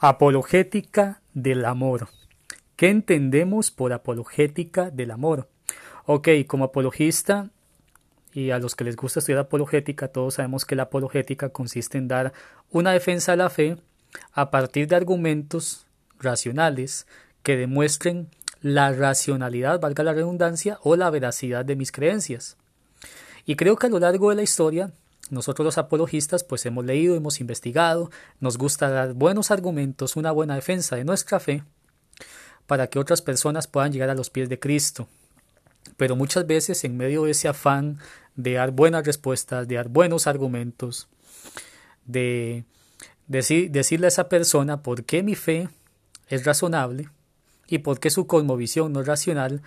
Apologética del amor. ¿Qué entendemos por apologética del amor? Ok, como apologista y a los que les gusta estudiar apologética, todos sabemos que la apologética consiste en dar una defensa de la fe a partir de argumentos racionales que demuestren la racionalidad, valga la redundancia, o la veracidad de mis creencias. Y creo que a lo largo de la historia, nosotros los apologistas pues hemos leído, hemos investigado, nos gusta dar buenos argumentos, una buena defensa de nuestra fe, para que otras personas puedan llegar a los pies de Cristo. Pero muchas veces en medio de ese afán de dar buenas respuestas, de dar buenos argumentos, de decirle a esa persona por qué mi fe es razonable y por qué su cosmovisión no es racional,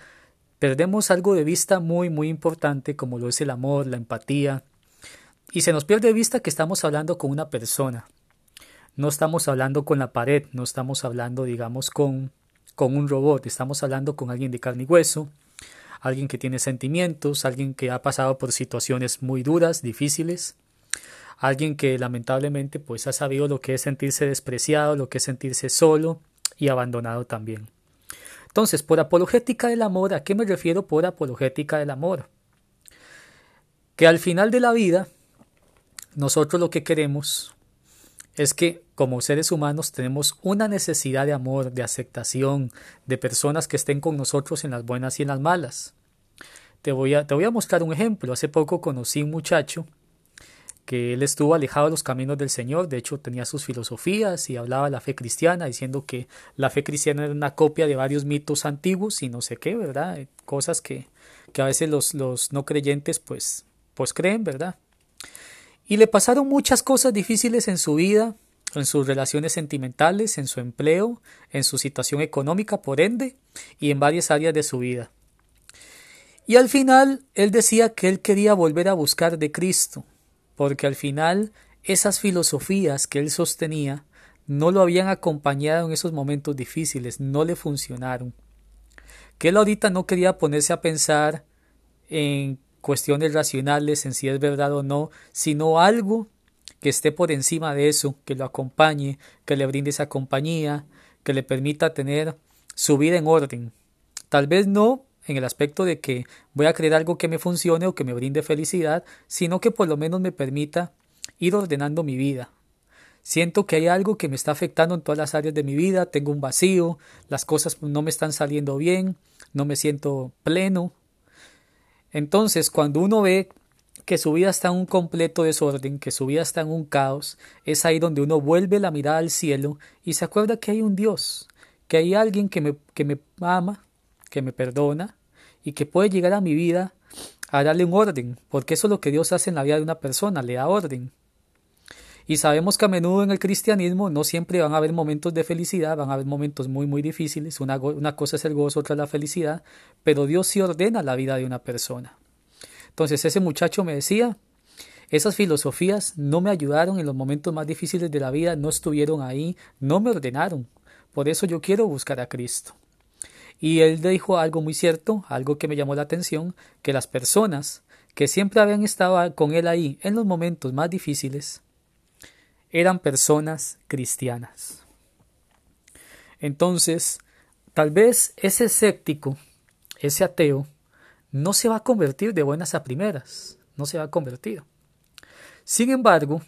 perdemos algo de vista muy muy importante como lo es el amor, la empatía, y se nos pierde de vista que estamos hablando con una persona. No estamos hablando con la pared, no estamos hablando, digamos, con, con un robot, estamos hablando con alguien de carne y hueso, alguien que tiene sentimientos, alguien que ha pasado por situaciones muy duras, difíciles, alguien que lamentablemente pues ha sabido lo que es sentirse despreciado, lo que es sentirse solo y abandonado también. Entonces, por apologética del amor, ¿a qué me refiero por apologética del amor? Que al final de la vida, nosotros lo que queremos es que como seres humanos tenemos una necesidad de amor, de aceptación, de personas que estén con nosotros en las buenas y en las malas. Te voy a, te voy a mostrar un ejemplo. Hace poco conocí un muchacho que él estuvo alejado de los caminos del Señor, de hecho tenía sus filosofías y hablaba de la fe cristiana, diciendo que la fe cristiana era una copia de varios mitos antiguos y no sé qué, ¿verdad? Cosas que, que a veces los, los no creyentes pues, pues creen, ¿verdad? Y le pasaron muchas cosas difíciles en su vida, en sus relaciones sentimentales, en su empleo, en su situación económica, por ende, y en varias áreas de su vida. Y al final él decía que él quería volver a buscar de Cristo, porque al final esas filosofías que él sostenía no lo habían acompañado en esos momentos difíciles, no le funcionaron. Que él ahorita no quería ponerse a pensar en cuestiones racionales en si es verdad o no, sino algo que esté por encima de eso, que lo acompañe, que le brinde esa compañía, que le permita tener su vida en orden. Tal vez no en el aspecto de que voy a creer algo que me funcione o que me brinde felicidad, sino que por lo menos me permita ir ordenando mi vida. Siento que hay algo que me está afectando en todas las áreas de mi vida, tengo un vacío, las cosas no me están saliendo bien, no me siento pleno, entonces, cuando uno ve que su vida está en un completo desorden, que su vida está en un caos, es ahí donde uno vuelve la mirada al cielo y se acuerda que hay un Dios, que hay alguien que me, que me ama, que me perdona y que puede llegar a mi vida a darle un orden, porque eso es lo que Dios hace en la vida de una persona, le da orden. Y sabemos que a menudo en el cristianismo no siempre van a haber momentos de felicidad, van a haber momentos muy, muy difíciles. Una, una cosa es el gozo, otra es la felicidad, pero Dios sí ordena la vida de una persona. Entonces ese muchacho me decía, esas filosofías no me ayudaron en los momentos más difíciles de la vida, no estuvieron ahí, no me ordenaron. Por eso yo quiero buscar a Cristo. Y él dijo algo muy cierto, algo que me llamó la atención, que las personas que siempre habían estado con él ahí en los momentos más difíciles, eran personas cristianas. Entonces, tal vez ese escéptico, ese ateo, no se va a convertir de buenas a primeras, no se va a convertir. Sin embargo,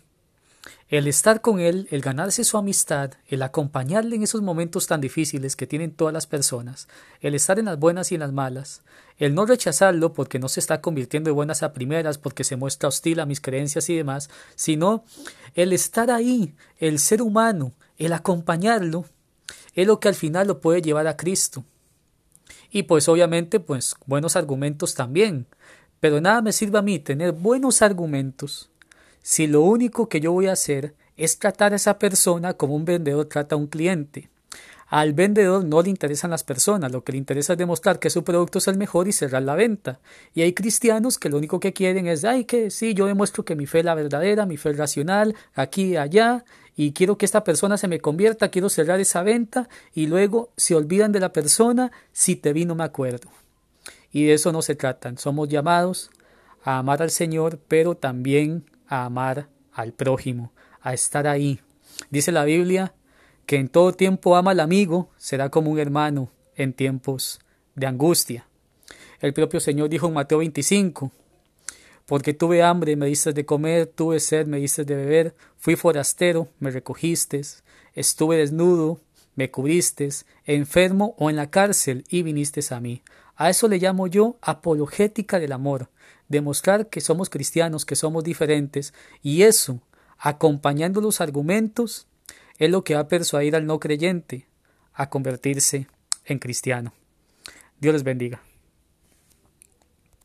el estar con él, el ganarse su amistad, el acompañarle en esos momentos tan difíciles que tienen todas las personas, el estar en las buenas y en las malas, el no rechazarlo porque no se está convirtiendo de buenas a primeras, porque se muestra hostil a mis creencias y demás, sino el estar ahí, el ser humano, el acompañarlo, es lo que al final lo puede llevar a Cristo. Y pues obviamente, pues buenos argumentos también. Pero nada me sirve a mí tener buenos argumentos si lo único que yo voy a hacer es tratar a esa persona como un vendedor trata a un cliente. Al vendedor no le interesan las personas, lo que le interesa es demostrar que su producto es el mejor y cerrar la venta. Y hay cristianos que lo único que quieren es, ay, que sí, yo demuestro que mi fe es la verdadera, mi fe es racional, aquí allá, y quiero que esta persona se me convierta, quiero cerrar esa venta, y luego se olvidan de la persona, si te vi no me acuerdo. Y de eso no se tratan, somos llamados a amar al Señor, pero también a amar al prójimo, a estar ahí. Dice la Biblia que en todo tiempo ama al amigo, será como un hermano en tiempos de angustia. El propio Señor dijo en Mateo 25, porque tuve hambre, me diste de comer, tuve sed, me diste de beber, fui forastero, me recogiste, estuve desnudo, me cubriste, enfermo o en la cárcel y viniste a mí. A eso le llamo yo apologética del amor, demostrar que somos cristianos, que somos diferentes, y eso, acompañando los argumentos, es lo que va a persuadir al no creyente a convertirse en cristiano. Dios les bendiga.